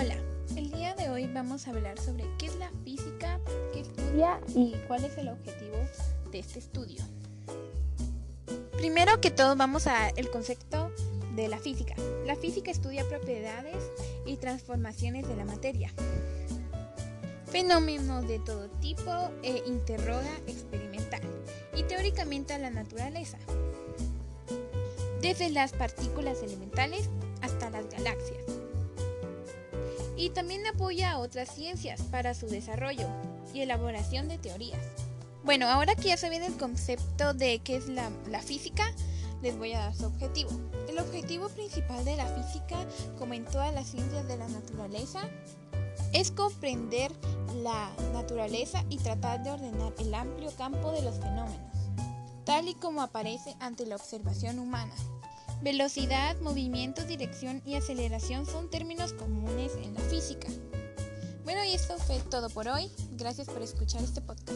Hola, el día de hoy vamos a hablar sobre qué es la física, qué estudia y cuál es el objetivo de este estudio. Primero que todo vamos a el concepto de la física. La física estudia propiedades y transformaciones de la materia, fenómenos de todo tipo e interroga experimental y teóricamente a la naturaleza, desde las partículas elementales hasta las galaxias y también apoya a otras ciencias para su desarrollo y elaboración de teorías. Bueno, ahora que ya saben el concepto de qué es la, la, física, les voy a dar su objetivo. El objetivo principal de la física, como en todas las ciencias de la naturaleza, es comprender la naturaleza y tratar de ordenar el amplio campo de los fenómenos, tal y como aparece ante la observación humana. Velocidad, movimiento, dirección y aceleración son términos comunes en la física. Bueno, y esto fue todo por hoy. Gracias por escuchar este podcast.